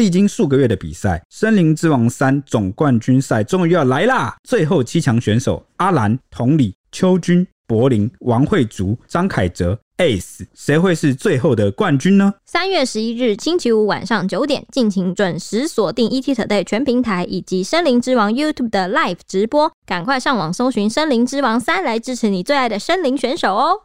历经数个月的比赛，《森林之王三》总冠军赛终于要来啦！最后七强选手阿兰、同理、秋君、柏林、王慧竹、张凯哲。Ace，谁会是最后的冠军呢？三月十一日星期五晚上九点，敬请准时锁定 ETtoday 全平台以及森林之王 YouTube 的 Live 直播，赶快上网搜寻《森林之王三》来支持你最爱的森林选手哦！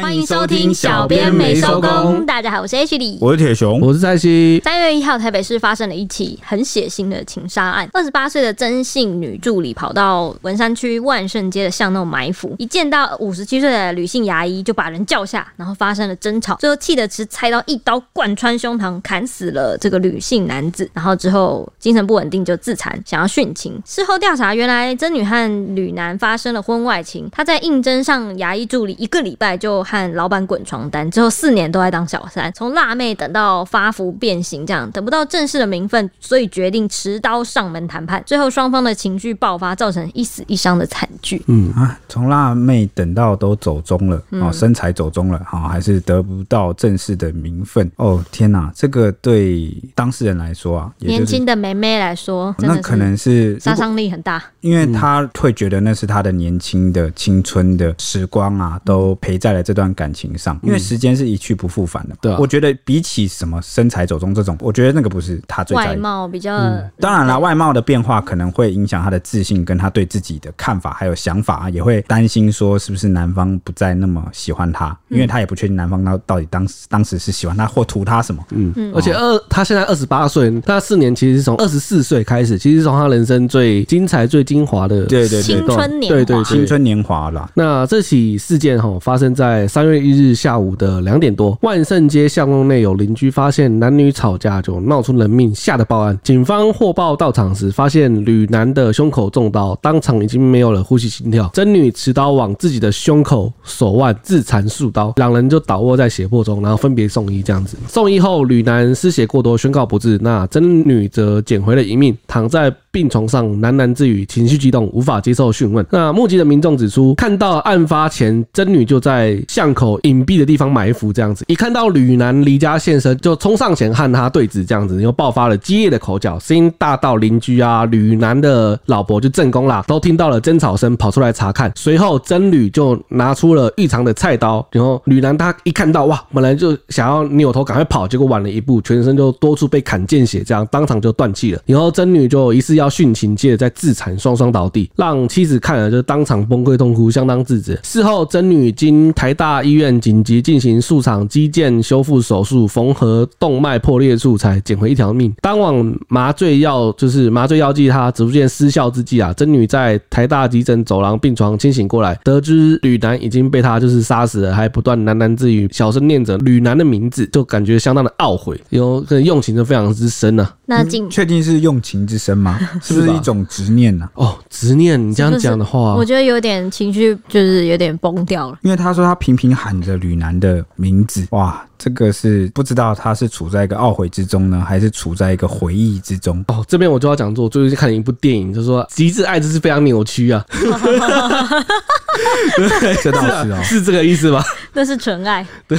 欢迎收听小编没收工。大家好，我是 H 李，我是铁雄，我是蔡西。三月一号，台北市发生了一起很血腥的情杀案。二十八岁的曾姓女助理跑到文山区万盛街的巷弄埋伏，一见到五十七岁的女性牙医，就把人叫下，然后发生了争吵，最后气得持菜刀一刀贯穿胸膛，砍死了这个吕姓男子。然后之后精神不稳定就自残，想要殉情。事后调查，原来曾女和吕男发生了婚外情。她在应征上牙医助理一个礼拜就。和老板滚床单之后，四年都在当小三，从辣妹等到发福变形，这样等不到正式的名分，所以决定持刀上门谈判。最后双方的情绪爆发，造成一死一伤的惨剧。嗯啊，从辣妹等到都走中了，哦，身材走中了，哈，还是得不到正式的名分。哦，天哪，这个对当事人来说啊，年轻的妹妹来说，那可能是杀伤力很大，因为她会觉得那是她的年轻的青春的时光啊，都陪在了这段感情上，因为时间是一去不复返的。对，我觉得比起什么身材走中这种，我觉得那个不是他最在意。外貌比较，当然了，外貌的变化可能会影响他的自信，跟他对自己的看法还有想法，也会担心说是不是男方不再那么喜欢他，因为他也不确定男方到到底当时当时是喜欢他或图他什么。嗯，嗯。而且二他现在二十八岁，他四年其实是从二十四岁开始，其实是从他人生最精彩、最精华的对对青春年华，对对青春年华了。那这起事件哈发生在三月一日下午的两点多，万圣街巷弄内有邻居发现男女吵架，就闹出人命，吓得报案。警方获报到场时，发现吕男的胸口中刀，当场已经没有了呼吸心跳。曾女持刀往自己的胸口、手腕自残数刀，两人就倒卧在血泊中，然后分别送医。这样子送医后，吕男失血过多，宣告不治。那曾女则捡回了一命，躺在病床上喃喃自语，情绪激动，无法接受讯问。那目击的民众指出，看到案发前曾女就在巷口隐蔽的地方埋伏，这样子。一看到吕男离家现身，就冲上前和他对峙，这样子又爆发了激烈的口角，声音大到邻居啊、吕男的老婆就正宫啦，都听到了争吵声，跑出来查看。随后曾吕就拿出了预藏的菜刀，然后吕男他一看到哇，本来就想要扭头赶快跑，结果晚了一步，全身就多处被砍见血，这样当场就断气了。然后曾女就疑似要。殉情，接着再自残，双双倒地，让妻子看了就当场崩溃痛哭，相当自责。事后，曾女经台大医院紧急进行数场肌腱修复手术，缝合动脉破裂处，才捡回一条命。当晚麻醉药就是麻醉药剂，它逐渐失效之际啊，真女在台大急诊走廊病床清醒过来，得知吕男已经被他就是杀死了，还不断喃喃自语，小声念着吕男的名字，就感觉相当的懊悔，有可能用情就非常之深呢、啊。那进确定是用情之深吗？是不是一种执念呢？哦，执念，你这样讲的话，我觉得有点情绪，就是有点崩掉了。因为他说他频频喊着吕楠的名字，哇。这个是不知道他是处在一个懊悔之中呢，还是处在一个回忆之中？哦，这边我就要讲说，我最近看了一部电影，就是说极致爱就是非常扭曲啊。对，这倒是哦，是这个意思吗？那是纯爱。对。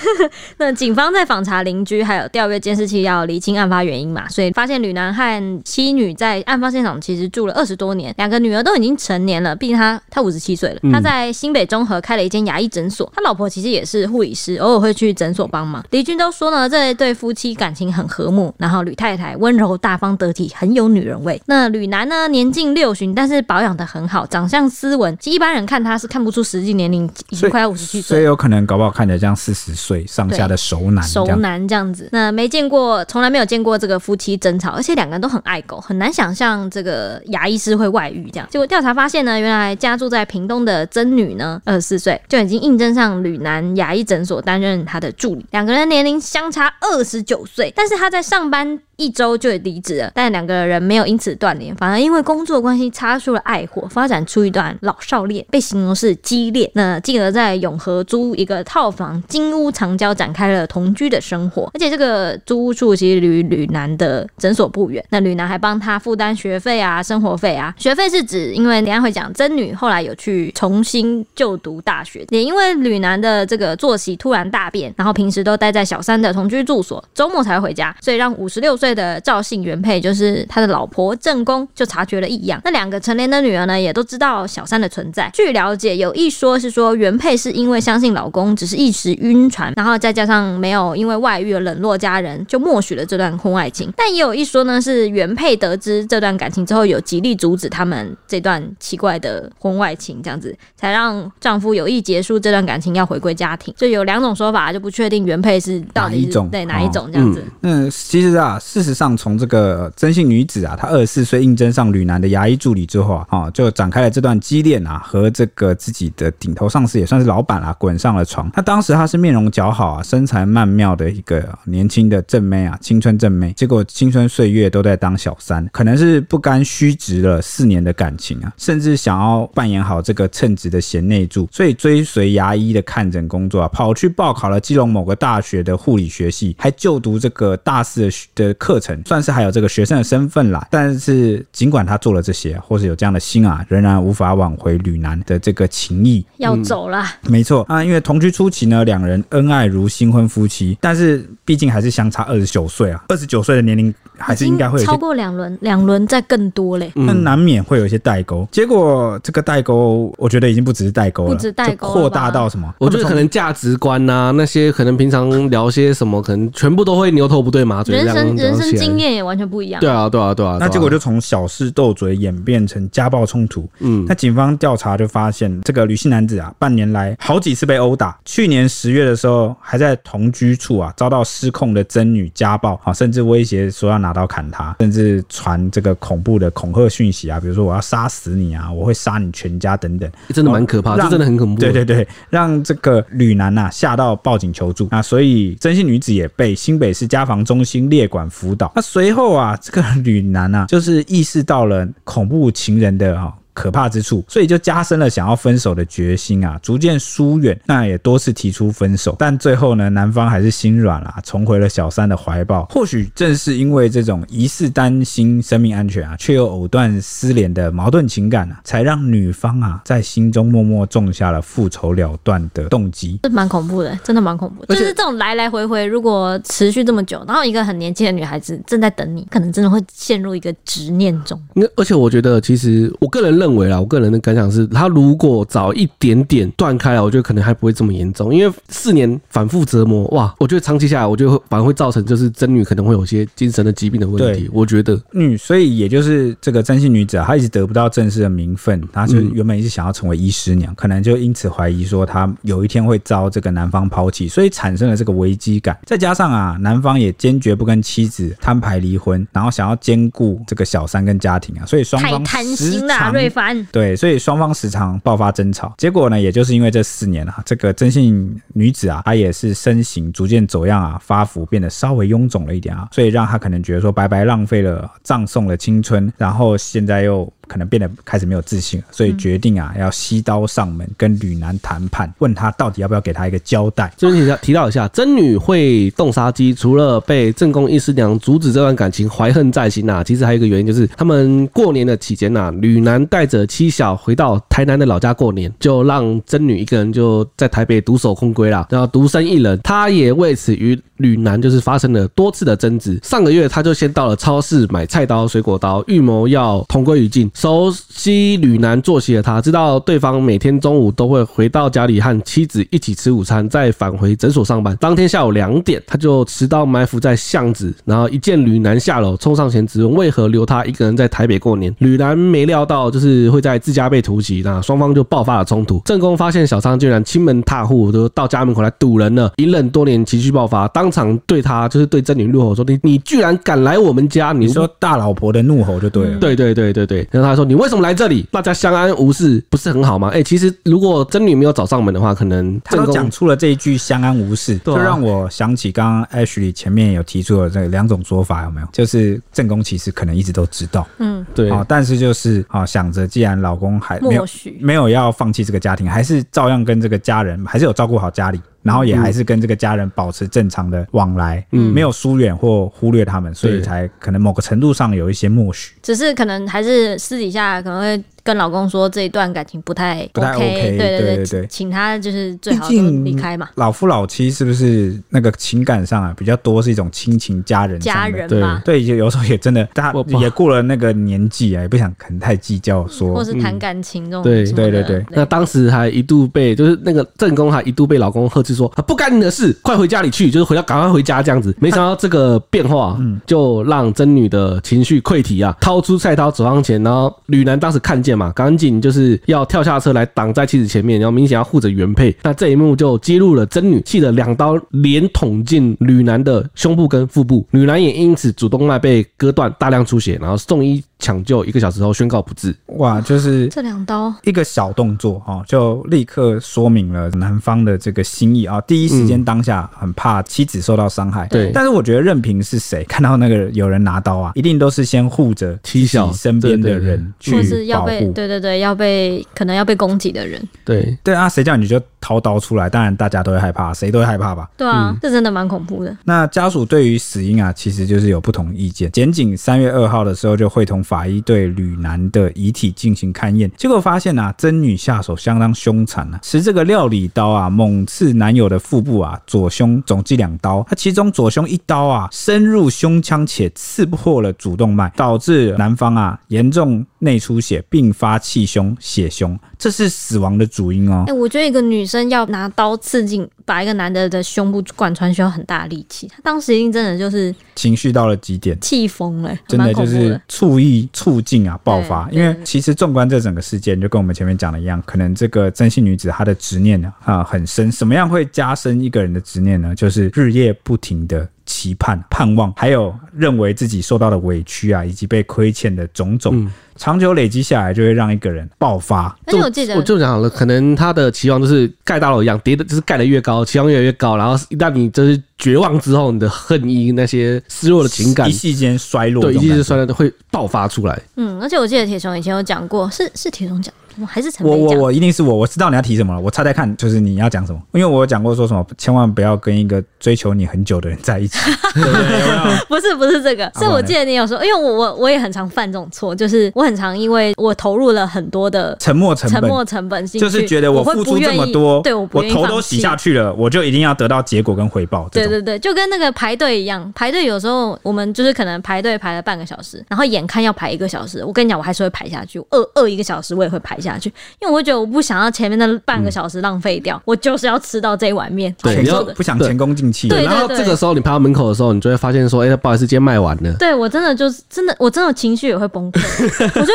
那警方在访查邻居，还有调阅监视器，要厘清案发原因嘛？所以发现吕男和妻女在案发现场其实住了二十多年，两个女儿都已经成年了，毕竟他他五十七岁了。他在新北中和开了一间牙医诊所，他老婆其实也是护理师，偶尔会去诊。所帮忙，李军都说呢，这一对夫妻感情很和睦，然后吕太太温柔大方得体，很有女人味。那吕男呢，年近六旬，但是保养得很好，长相斯文，其实一般人看他是看不出实际年龄，已经快要五十七岁，所以有可能搞不好看起来像四十岁上下的熟男，熟男这样子。那没见过，从来没有见过这个夫妻争吵，而且两个人都很爱狗，很难想象这个牙医师会外遇这样。结果调查发现呢，原来家住在屏东的曾女呢，二十四岁就已经应征上吕男牙医诊所担任他的。助理两个人年龄相差二十九岁，但是他在上班一周就离职了。但两个人没有因此断联，反而因为工作关系擦出了爱火，发展出一段老少恋，被形容是激烈。那进而在永和租一个套房，金屋藏娇，展开了同居的生活。而且这个租屋处其实离吕男的诊所不远。那吕男还帮他负担学费啊、生活费啊。学费是指，因为等下会讲，曾女后来有去重新就读大学，也因为吕男的这个作息突然大变，然后平时都待在小三的同居住所，周末才会回家，所以让五十六岁的赵姓原配，就是他的老婆正宫，就察觉了异样。那两个成年的女儿呢，也都知道小三的存在。据了解，有一说是说原配是因为相信老公只是一时晕船，然后再加上没有因为外遇而冷落家人，就默许了这段婚外情。但也有一说呢，是原配得知这段感情之后，有极力阻止他们这段奇怪的婚外情，这样子才让丈夫有意结束这段感情，要回归家庭。所以有两种说法，就不确定原配是到底是哪一种，对哪一种这样子。嗯，其实啊，事实上从这个曾姓女子啊，她二十四岁应征上吕男的牙医助理之后啊，啊，就展开了这段激恋啊，和这个自己的顶头上司也算是老板啊，滚上了床。那当时她是面容姣好啊，身材曼妙的一个年轻的正妹啊，青春正妹。结果青春岁月都在当小三，可能是不甘虚职了四年的感情啊，甚至想要扮演好这个称职的贤内助，所以追随牙医的看诊工作啊，跑去报考了基隆某个大学的护理学系，还就读这个大四的的课程，算是还有这个学生的身份啦。但是尽管他做了这些，或是有这样的心啊，仍然无法挽回吕楠的这个情谊，要走了。嗯、没错啊，因为同居初期呢，两人恩爱如新婚夫妻，但是毕竟还是相差二十九岁啊，二十九岁的年龄还是应该会超过两轮，两轮再更多嘞，那难免会有一些代沟。结果这个代沟，我觉得已经不只是代沟了，不止代沟，扩大到什么？我觉得可能价值观呐、啊，那些可能平常聊些什么，可能全部都会牛头不对马嘴，人生人生经验也完全不一样。对啊，对啊，对啊。那结果就从小事斗嘴演变成家暴冲突。嗯，那警方调查就发现，这个女性男子啊，半年来好几次被殴打。去年十月的时候，还在同居处啊，遭到失控的真女家暴啊，甚至威胁说要拿刀砍他，甚至传这个恐怖的恐吓讯息啊，比如说我要杀死你啊，我会杀你全家等等，真的蛮可怕，这真的很恐怖。对对对，让这个吕男呐吓到报警求助啊，所以真姓女子也被新北市家防中心列管辅导。那随后啊，这个吕男呐就是意识到了恐怖情人的啊。可怕之处，所以就加深了想要分手的决心啊，逐渐疏远。那也多次提出分手，但最后呢，男方还是心软了，重回了小三的怀抱。或许正是因为这种疑似担心生命安全啊，却又藕断丝连的矛盾情感啊，才让女方啊在心中默默种下了复仇了断的动机。这蛮恐怖的，真的蛮恐怖的。就是这种来来回回，如果持续这么久，然后一个很年轻的女孩子正在等你，可能真的会陷入一个执念中。而且我觉得，其实我个人认。认为啦，我个人的感想是，他如果早一点点断开了，我觉得可能还不会这么严重。因为四年反复折磨，哇，我觉得长期下来，我觉得反而会造成就是真女可能会有些精神的疾病的问题。我觉得，嗯，所以也就是这个曾姓女子啊，她一直得不到正式的名分，她是原本一直想要成为医师娘，嗯、可能就因此怀疑说她有一天会遭这个男方抛弃，所以产生了这个危机感。再加上啊，男方也坚决不跟妻子摊牌离婚，然后想要兼顾这个小三跟家庭啊，所以双方太贪心了，瑞烦。对，所以双方时常爆发争吵，结果呢，也就是因为这四年啊，这个真姓女子啊，她也是身形逐渐走样啊，发福变得稍微臃肿了一点啊，所以让她可能觉得说白白浪费了葬送了青春，然后现在又。可能变得开始没有自信了，所以决定啊要携刀上门跟吕男谈判，问他到底要不要给他一个交代。这边提到提到一下，真女会动杀机，除了被正宫一师娘阻止这段感情怀恨在心呐、啊，其实还有一个原因就是他们过年的期间呐、啊，吕男带着妻小回到台南的老家过年，就让曾女一个人就在台北独守空闺了，然后独身一人，他也为此与吕男就是发生了多次的争执。上个月他就先到了超市买菜刀、水果刀，预谋要同归于尽。熟悉吕男作息的他，知道对方每天中午都会回到家里和妻子一起吃午餐，再返回诊所上班。当天下午两点，他就持刀埋伏在巷子，然后一见吕男下楼，冲上前质问为何留他一个人在台北过年。吕男没料到就是会在自家被突袭，那双方就爆发了冲突。正宫发现小三居然亲门踏户，都到家门口来堵人了，隐忍多年情绪爆发，当场对他就是对曾女怒吼说：“你你居然敢来我们家！”你说大老婆的怒吼就对了。对对对对对。他说：“你为什么来这里？大家相安无事，不是很好吗？”哎、欸，其实如果真女没有找上门的话，可能他都讲出了这一句“相安无事”，就让我想起刚刚 Ashley 前面有提出的这两种说法，有没有？就是正宫其实可能一直都知道，嗯，对，啊，但是就是啊，想着既然老公还没有没有要放弃这个家庭，还是照样跟这个家人还是有照顾好家里。然后也还是跟这个家人保持正常的往来，嗯，没有疏远或忽略他们，所以才可能某个程度上有一些默许。只是可能还是私底下可能会。跟老公说这一段感情不太 OK，不太 OK，对对对对对，请他就是最好离开嘛。老夫老妻是不是那个情感上啊比较多是一种亲情家人家人嘛？对，有有时候也真的，他也过了那个年纪啊，也不想可能太计较说，或是谈感情这种。对对对对。那当时还一度被就是那个正宫还一度被老公呵斥说，不干你的事，快回家里去，就是回到赶快回家这样子。没想到这个变化，嗯，就让真女的情绪溃堤啊，掏出菜刀走上前，然后吕楠当时看见嘛，赶紧就是。要跳下车来挡在妻子前面，然后明显要护着原配。那这一幕就揭露了真女，气的两刀连捅进吕男的胸部跟腹部，吕男也因此主动脉被割断，大量出血，然后送医。抢救一个小时后宣告不治。哇，就是 这两刀一个小动作哈，就立刻说明了男方的这个心意啊。第一时间当下很怕妻子受到伤害，对。但是我觉得任凭是谁看到那个有人拿刀啊，一定都是先护着妻小身边的人去保护，或是要被对对对要被可能要被攻击的人。对对啊，谁叫你就掏刀出来？当然大家都会害怕，谁都会害怕吧？对啊，这真的蛮恐怖的。那家属对于死因啊，其实就是有不同意见。检警三月二号的时候就会同。法医对吕男的遗体进行勘验，结果发现啊，曾女下手相当凶残啊，持这个料理刀啊，猛刺男友的腹部啊，左胸总计两刀，他其中左胸一刀啊，深入胸腔且刺破了主动脉，导致男方啊严重内出血，并发气胸血胸，这是死亡的主因哦。哎、我觉得一个女生要拿刀刺进，把一个男的的胸部贯穿，需要很大力气。他当时一定真的就是情绪到了极点，气疯了，真的就是醋意。促进啊爆发，因为其实纵观这整个事件，就跟我们前面讲的一样，可能这个真性女子她的执念呢啊很深。什么样会加深一个人的执念呢？就是日夜不停的期盼、盼望，还有认为自己受到的委屈啊，以及被亏欠的种种。嗯长久累积下来，就会让一个人爆发。而且我记得，我就讲好了，可能他的期望就是盖大楼一样，叠的就是盖的越高，期望越来越高，然后一旦你就是绝望之后，你的恨意那些失落的情感，一夕间衰落，对，一夕间衰落都会爆发出来。嗯，而且我记得铁雄以前有讲过，是是铁雄讲。还是陈我我我一定是我，我知道你要提什么了。我猜猜看，就是你要讲什么？因为我有讲过说什么，千万不要跟一个追求你很久的人在一起。对对对不是不是这个，是我记得你有说，因为我我我也很常犯这种错，就是我很常因为我投入了很多的沉默成本，沉默成本，就是觉得我付出这么多，对我我头都洗下去了，我就一定要得到结果跟回报。对对对，就跟那个排队一样，排队有时候我们就是可能排队排了半个小时，然后眼看要排一个小时，我跟你讲，我还是会排下去，饿饿一个小时我也会排下去，因为我。觉得我不想要前面的半个小时浪费掉，嗯、我就是要吃到这一碗面。对，你要不想前功尽弃。对，然后这个时候你排到门口的时候，你就会发现说，哎、欸，不好意思，今天卖完了。对我真的就是真的，我真的情绪也会崩溃。我就说，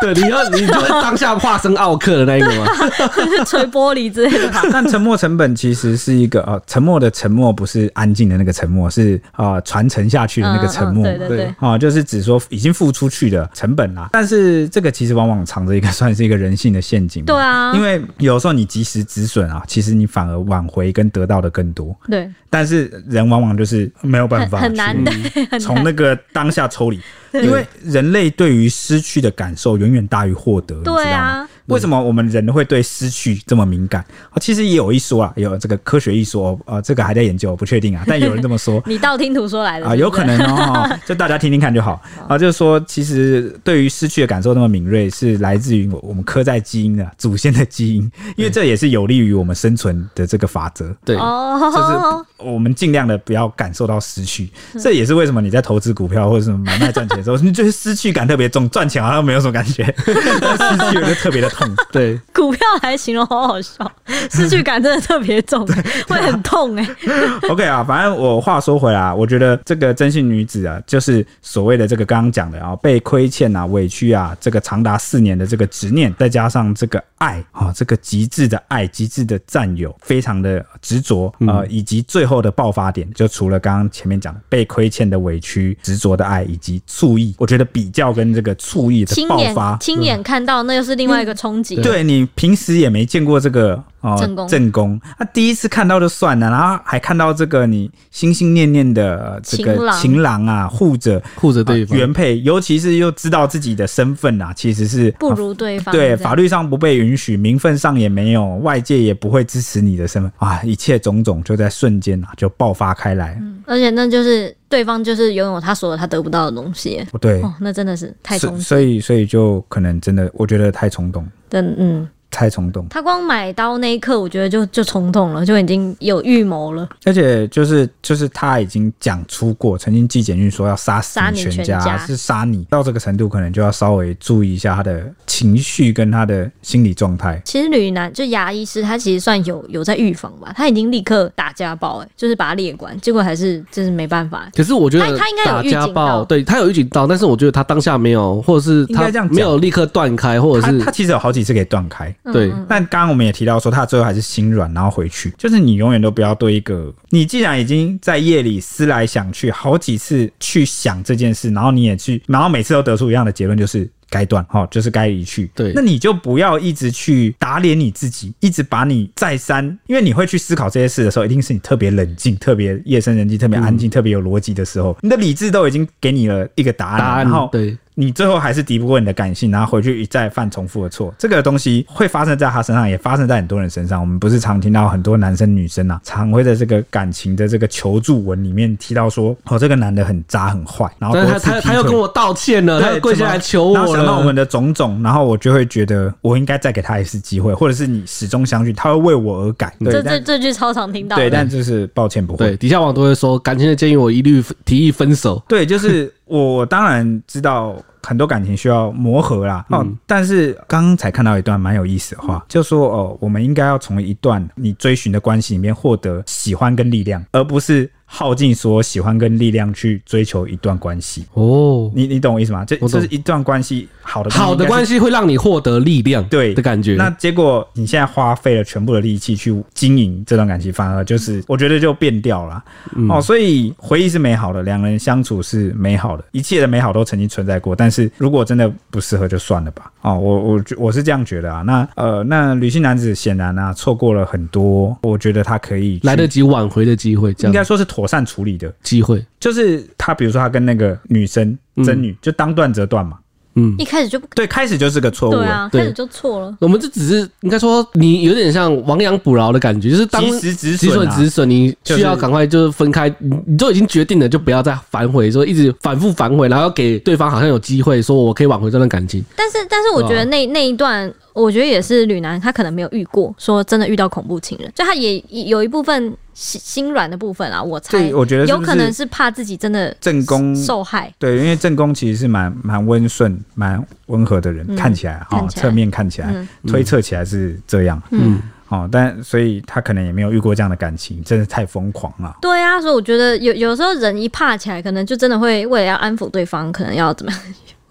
对，你要你就是当下化身奥克的那一个吗？锤玻璃之类的。但沉默成本其实是一个呃，沉默的沉默不是安静的那个沉默，是啊传承下去的那个沉默。嗯嗯、对对对。啊，就是指说已经付出去的成本啦。但是这个其实往往藏着一个算是一个人性的陷阱。对啊，因为。有时候你及时止损啊，其实你反而挽回跟得到的更多。对，但是人往往就是没有办法很难的，从那个当下抽离，因为人类对于失去的感受远远大于获得，对啊？为什么我们人会对失去这么敏感？其实也有一说啊，有这个科学一说，呃，这个还在研究，不确定啊。但有人这么说，你道听途说来的啊，有可能哦，就大家听听看就好啊。就是说，其实对于失去的感受那么敏锐，是来自于我们刻在基因的祖先的基因，因为这也是有利于我们生存的这个法则。对，就是我们尽量的不要感受到失去。这也是为什么你在投资股票或者什么买卖赚钱的时候，你觉得失去感特别重，赚钱好像没有什么感觉，失去就特别的。痛。对，股票来形容好好笑，失去感真的特别重，会很痛哎、欸。OK 啊，反正我话说回来，我觉得这个真性女子啊，就是所谓的这个刚刚讲的啊，被亏欠啊、委屈啊，这个长达四年的这个执念，再加上这个爱啊，这个极致的爱、极致的占有，非常的执着呃，以及最后的爆发点，就除了刚刚前面讲的被亏欠的委屈、执着的爱以及醋意，我觉得比较跟这个醋意的爆发，亲眼，亲眼看到，那又是另外一个冲击。对，你平时也没见过这个。哦，正宫，正宫，他第一次看到就算了，然后还看到这个你心心念念的这个情郎。啊，护着护着对方。原配，尤其是又知道自己的身份啊，其实是不如对方，对，法律上不被允许，名分上也没有，外界也不会支持你的身份啊，一切种种就在瞬间啊就爆发开来，嗯，而且那就是对方就是拥有他所有他得不到的东西，对，哦，那真的是太冲动，所以所以就可能真的，我觉得太冲动，嗯嗯。太冲动，他光买刀那一刻，我觉得就就冲动了，就已经有预谋了。而且就是就是他已经讲出过，曾经寄简讯说要杀死你全家，全家是杀你。到这个程度，可能就要稍微注意一下他的情绪跟他的心理状态。其实吕男就牙医师，他其实算有有在预防吧，他已经立刻打家暴，哎，就是把他列管，结果还是就是没办法。可是我觉得他他应该有预警到，对他有预警到，但是我觉得他当下没有，或者是他没有立刻断开，或者是他，他其实有好几次给断开，对，但刚。刚刚我们也提到说，他最后还是心软，然后回去。就是你永远都不要对一个，你既然已经在夜里思来想去，好几次去想这件事，然后你也去，然后每次都得出一样的结论，就是该断，好，就是该离去。对，那你就不要一直去打脸你自己，一直把你再三，因为你会去思考这些事的时候，一定是你特别冷静、特别夜深人静、特别安静、嗯、特别有逻辑的时候，你的理智都已经给你了一个答案，答案然后对。你最后还是敌不过你的感性，然后回去一再犯重复的错。这个东西会发生在他身上，也发生在很多人身上。我们不是常听到很多男生女生啊，常会在这个感情的这个求助文里面提到说，哦，这个男的很渣很坏，然后他他他又跟我道歉了，他又跪下来求我了。然后想到我们的种种，然后我就会觉得我应该再给他一次机会，或者是你始终相信他会为我而改。对，这这这句超常听到。对，但就是抱歉不会。对，底下网都会说，感情的建议我一律提议分手。对，就是我当然知道。很多感情需要磨合啦，哦，但是刚刚才看到一段蛮有意思的话，就说哦，我们应该要从一段你追寻的关系里面获得喜欢跟力量，而不是。耗尽所有喜欢跟力量去追求一段关系哦，你你懂我意思吗？这这是一段关系好的好的关系会让你获得力量，对的感觉。那结果你现在花费了全部的力气去经营这段感情，反而就是我觉得就变掉了、嗯、哦。所以回忆是美好的，两人相处是美好的，一切的美好都曾经存在过。但是如果真的不适合，就算了吧。哦，我我我是这样觉得啊。那呃，那女性男子显然啊错过了很多，我觉得他可以来得及挽回的机会，应该说是妥善处理的机会，就是他，比如说他跟那个女生真女，就当断则断嘛。嗯，一开始就不对，开始就是个错误。对啊，开始就错了。我们这只是应该说，你有点像亡羊补牢的感觉，就是当及时止损，止损，你需要赶快就是分开。你你都已经决定了，就不要再反悔，说一直反复反悔，然后给对方好像有机会，说我可以挽回这段感情。但是，但是我觉得那那一段。我觉得也是，吕男他可能没有遇过，说真的遇到恐怖情人，就他也有一部分心心软的部分啊。我猜，我觉得有可能是怕自己真的正宫受害。对，因为正宫其实是蛮蛮温顺、蛮温和的人，嗯、看起来哈，侧面看起来，嗯、推测起来是这样。嗯，哦，但所以他可能也没有遇过这样的感情，真的太疯狂了。对啊，所以我觉得有有时候人一怕起来，可能就真的会为了要安抚对方，可能要怎么样。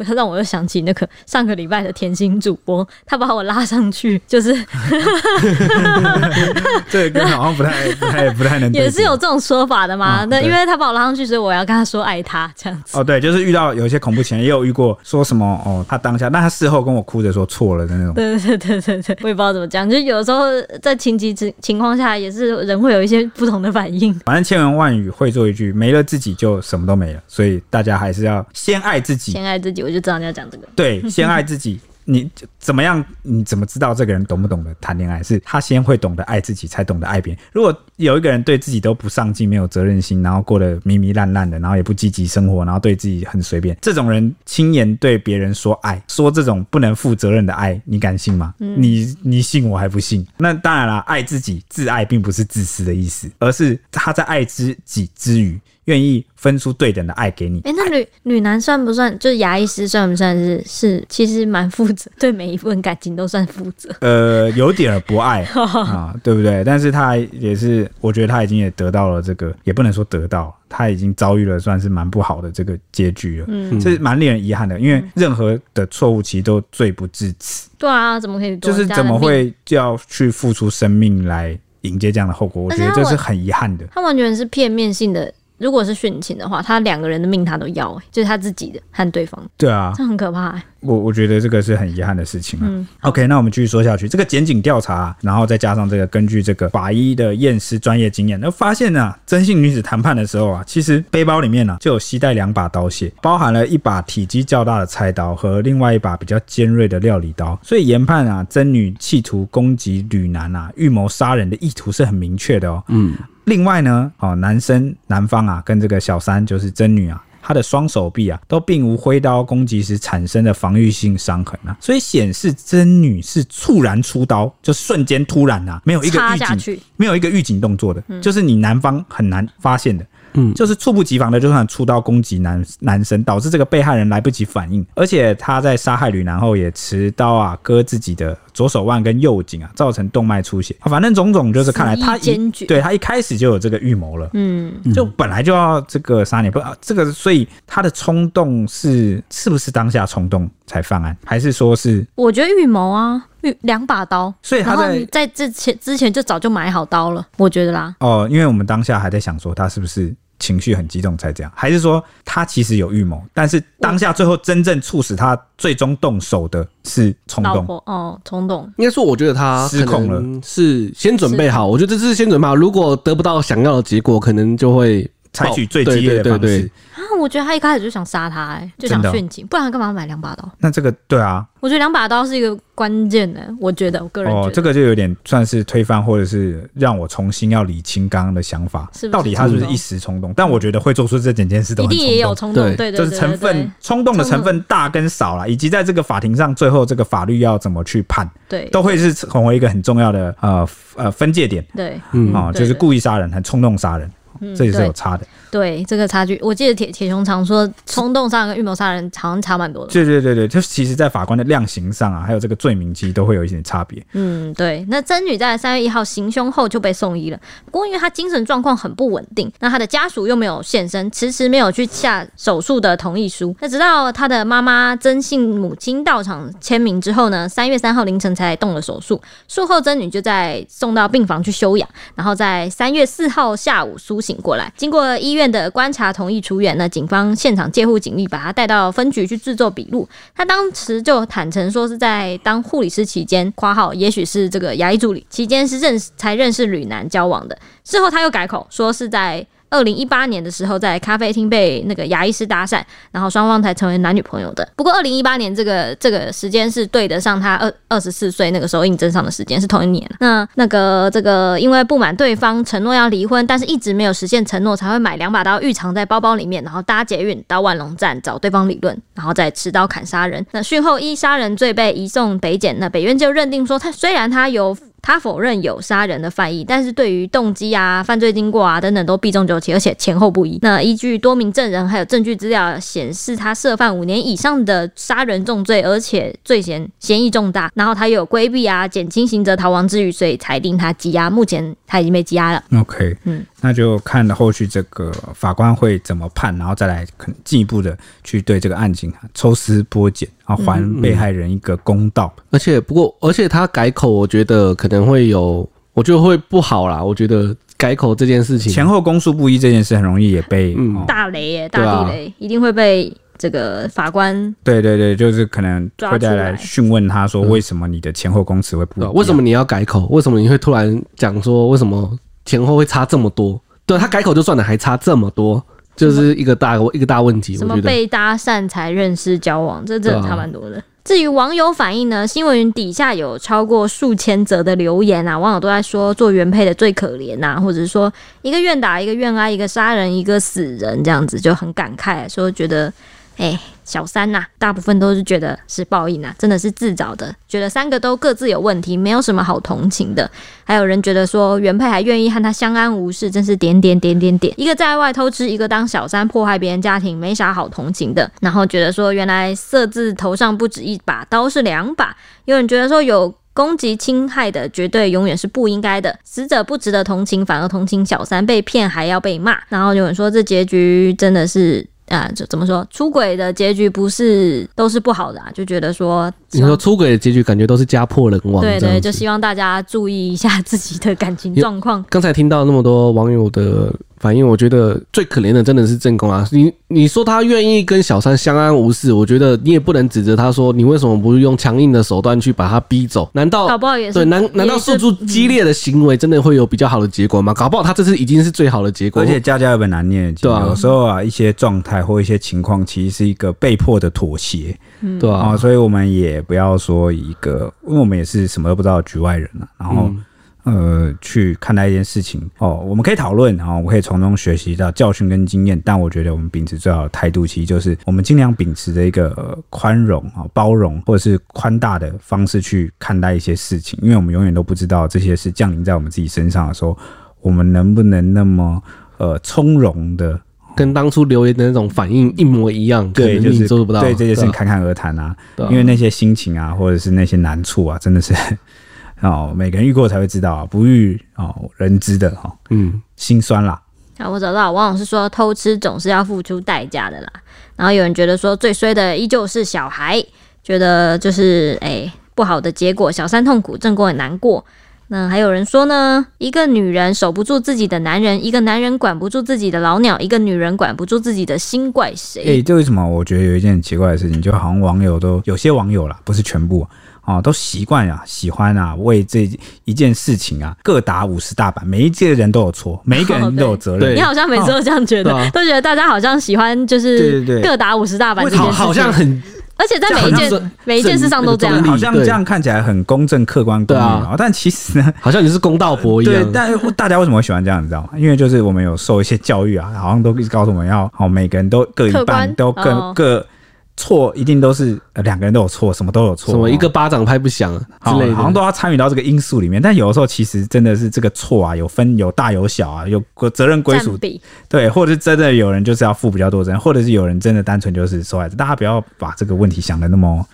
他让我又想起那个上个礼拜的甜心主播，他把我拉上去，就是 这个好像不太、不太、不太能。也是有这种说法的嘛？那、哦、因为他把我拉上去，所以我要跟他说爱他这样子。哦，对，就是遇到有一些恐怖情人，也有遇过说什么哦，他当下，但他事后跟我哭着说错了的那种。对对对对对，我也不知道怎么讲，就有时候在情急之情况下，也是人会有一些不同的反应。反正千言万语会做一句，没了自己就什么都没了，所以大家还是要先爱自己，先爱自己。我就知道你要讲这个。对，先爱自己。你怎么样？你怎么知道这个人懂不懂得谈恋爱？是他先会懂得爱自己，才懂得爱别人。如果有一个人对自己都不上进、没有责任心，然后过得迷迷烂烂的，然后也不积极生活，然后对自己很随便，这种人轻言对别人说爱，说这种不能负责任的爱，你敢信吗？嗯、你你信我还不信？那当然了，爱自己、自爱并不是自私的意思，而是他在爱自己之余。愿意分出对等的爱给你。哎、欸，那女女男算不算？就是牙医师算不算是是？其实蛮负责，对每一份感情都算负责。呃，有点不爱 啊，对不对？但是他也是，我觉得他已经也得到了这个，也不能说得到，他已经遭遇了算是蛮不好的这个结局了。嗯，这是蛮令人遗憾的，因为任何的错误其实都罪不至此。对啊，怎么可以？就是怎么会就要去付出生命来迎接这样的后果？我觉得这是很遗憾的。他完全是片面性的。如果是殉情的话，他两个人的命他都要，欸，就是他自己的和对方。对啊，这很可怕，欸。我我觉得这个是很遗憾的事情啊。嗯，OK，那我们继续说下去。这个检警调查，然后再加上这个根据这个法医的验尸专业经验，那发现呢，啊，曾姓女子谈判的时候啊，其实背包里面呢，啊，就有携带两把刀械，包含了一把体积较大的菜刀和另外一把比较尖锐的料理刀。所以研判啊，真女企图攻击吕男啊，预谋杀人的意图是很明确的哦。嗯。另外呢，哦，男生男方啊，跟这个小三就是真女啊，她的双手臂啊，都并无挥刀攻击时产生的防御性伤痕啊，所以显示真女是猝然出刀，就瞬间突然啊，没有一个预警，没有一个预警动作的，嗯，就是你男方很难发现的。嗯，就是猝不及防的，就算出刀攻击男男生，导致这个被害人来不及反应，而且他在杀害吕男后也持刀啊割自己的左手腕跟右颈啊，造成动脉出血。反正种种就是看来他一对他一开始就有这个预谋了，嗯，就本来就要这个杀你，不，这个所以他的冲动是是不是当下冲动才犯案，还是说是？我觉得预谋啊，预两把刀，所以他在在之前之前就早就买好刀了，我觉得啦。哦，因为我们当下还在想说他是不是。情绪很激动才这样，还是说他其实有预谋，但是当下最后真正促使他最终动手的是冲动哦，冲动。应该说，我觉得他失控了，是先准备好。我觉得这是先准备好，如果得不到想要的结果，可能就会采取最激烈的方式。啊，我觉得他一开始就想杀他，哎，就想殉情，不然他干嘛买两把刀？那这个对啊。我觉得两把刀是一个关键的，我觉得我个人觉得。哦，这个就有点算是推翻，或者是让我重新要理清刚刚的想法，是是到底他是不是一时冲动？但我觉得会做出这整件事都很冲动，一定也有冲动，对。就是成分冲动的成分大跟少啦，以及在这个法庭上最后这个法律要怎么去判，对，都会是成为一个很重要的呃呃分界点，对，嗯。啊，就是故意杀人和冲动杀人。嗯、这也是有差的，对这个差距，我记得铁铁雄常说，冲动杀人跟预谋杀人好像差蛮多的。对对对对，就其实，在法官的量刑上啊，还有这个罪名，其实都会有一点差别。嗯，对。那曾女在三月一号行凶后就被送医了，不过因为她精神状况很不稳定，那她的家属又没有现身，迟迟没有去下手术的同意书。那直到她的妈妈曾姓母亲到场签名之后呢，三月三号凌晨才动了手术。术后曾女就在送到病房去休养，然后在三月四号下午苏醒。醒过来，经过医院院的观察，同意出院。那警方现场借护警力，把他带到分局去制作笔录。他当时就坦诚说是在当护理师期间（括号也许是这个牙医助理期间）是认识才认识吕男交往的。事后他又改口说是在。二零一八年的时候，在咖啡厅被那个牙医师搭讪，然后双方才成为男女朋友的。不过，二零一八年这个这个时间是对得上他二二十四岁那个时候应征上的时间，是同一年。那那个这个因为不满对方承诺要离婚，但是一直没有实现承诺，才会买两把刀预藏在包包里面，然后搭捷运到万隆站找对方理论，然后再持刀砍杀人。那讯后一杀人罪被移送北检，那北院就认定说他虽然他有。他否认有杀人的犯意，但是对于动机啊、犯罪经过啊等等都避重就轻，而且前后不一。那依据多名证人还有证据资料显示，他涉犯五年以上的杀人重罪，而且罪嫌嫌疑重大。然后他又有规避啊、减轻刑责、逃亡之余，所以裁定他羁押。目前他已经被羁押了。OK，嗯，那就看后续这个法官会怎么判，然后再来可能进一步的去对这个案情抽丝剥茧。啊，还被害人一个公道。嗯嗯、而且，不过，而且他改口，我觉得可能会有，我觉得会不好啦。我觉得改口这件事情，前后供述不一这件事，很容易也被、嗯哦、大雷耶，大地雷，啊、一定会被这个法官。对对对，就是可能会再来讯问他说，为什么你的前后供词会不一样？为什么你要改口？为什么你会突然讲说，为什么前后会差这么多？对，他改口就算了，还差这么多。就是一个大一个大问题。什么被搭讪才认识交往，这真的差蛮多的。啊、至于网友反应呢？新闻云底下有超过数千则的留言啊，网友都在说做原配的最可怜呐、啊，或者是说一个愿打一个愿挨，一个杀人一个死人这样子就很感慨，说觉得哎、欸，小三呐、大部分都是觉得是报应啊，真的是自找的，觉得三个都各自有问题，没有什么好同情的。还有人觉得说原配还愿意和他相安无事，真是点点点点点，一个在外偷吃，一个当小三迫害别人家庭，没啥好同情的。然后觉得说原来色字头上不止一把刀，是两把。有人觉得说有攻击侵害的，绝对永远是不应该的，死者不值得同情，反而同情小三被骗还要被骂。然后有人说这结局真的是。啊，就怎么说，出轨的结局不是都是不好的啊？就觉得说，你说出轨的结局感觉都是家破人亡。对对，就希望大家注意一下自己的感情状况。刚才听到那么多网友的。反应我觉得最可怜的真的是正宫啊！你你说他愿意跟小三相安无事，我觉得你也不能指责他说，你为什么不用强硬的手段去把他逼走？难道搞不好也是对？难难道诉诸激烈的行为真的会有比较好的结果吗？搞不好他这次已经是最好的结果。而且家家有本难念的经，有时候啊，一些状态或一些情况，其实是一个被迫的妥协，对啊，所以我们也不要说一个，因为我们也是什么都不知道的局外人了，然后。呃，去看待一件事情哦，我们可以讨论，啊我们可以从中学习到教训跟经验。但我觉得我们秉持最好的态度，其实就是我们尽量秉持着一个宽容啊、包容或者是宽大的方式去看待一些事情，因为我们永远都不知道这些事降临在我们自己身上的时候，我们能不能那么呃从容的跟当初留言的那种反应一模一样？对，就是做不到。对这些事侃侃而谈啊，对啊，因为那些心情啊，或者是那些难处啊，真的是。哦，每个人遇过才会知道啊，不遇哦人知的哈，嗯，心酸啦。啊，我找到，王老师说偷吃总是要付出代价的啦。然后有人觉得说最衰的依旧是小孩，觉得就是哎、欸、不好的结果，小三痛苦，正宫很难过。那还有人说呢，一个女人守不住自己的男人，一个男人管不住自己的老鸟，一个女人管不住自己的心，怪谁？哎，这为什么？我觉得有一件很奇怪的事情，就好像网友都有些网友啦，不是全部。哦，都习惯啊，喜欢啊，为这一件事情啊，各打五十大板，每一届人都有错，每一个人 都有责任。对，你好像每次都这样觉得，哦、都觉得大家好像喜欢就是各打五十大板这件事情，好像很，而且在每一件每一件事上都这样，好像这样看起来很公正、客观、公平啊。但其实呢，好像你是公道伯一样。对，但大家为什么会喜欢这样，你知道吗？因为就是我们有受一些教育啊，好像都一直告诉我们要，好每个人都各一半，都各、哦、各。错一定都是呃两个人都有错，什么都有错，什么一个巴掌拍不响之类的，好像都要参与到这个因素里面。但有的时候其实真的是这个错啊，有分有大有小啊，有责任归属比对，或者是真的有人就是要负比较多责任，或者是有人真的单纯就是受害者。大家不要把这个问题想的那么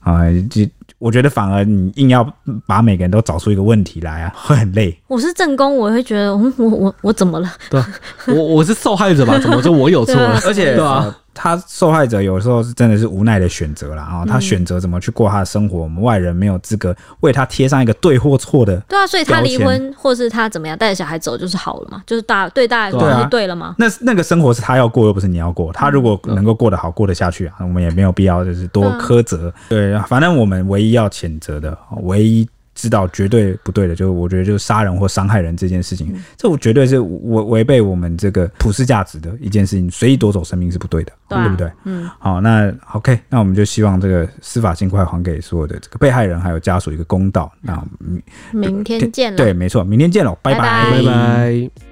啊、呃，就我觉得反而你硬要把每个人都找出一个问题来啊，会 很累。我是正宫，我会觉得，我，我我我怎么了？对，我我是受害者吧？怎么就我有错了？而且对啊。他受害者有时候是真的是无奈的选择了啊，他选择怎么去过他的生活，我们外人没有资格为他贴上一个对或错的。对啊，所以他离婚或是他怎么样带着小孩走就是好了嘛，就是大对大家来说是对了吗？那那个生活是他要过，又不是你要过。他如果能够过得好，过得下去啊，我们也没有必要就是多苛责。对，反正我们唯一要谴责的，唯一。知道绝对不对的，就我觉得就是杀人或伤害人这件事情，嗯、这我绝对是违违背我们这个普世价值的一件事情。随意夺走生命是不对的，对，啊、对不对？嗯，好，那 OK，那我们就希望这个司法尽快还给所有的这个被害人还有家属一个公道。那明明天见了，对，没错，明天见喽，拜拜，拜拜。拜拜。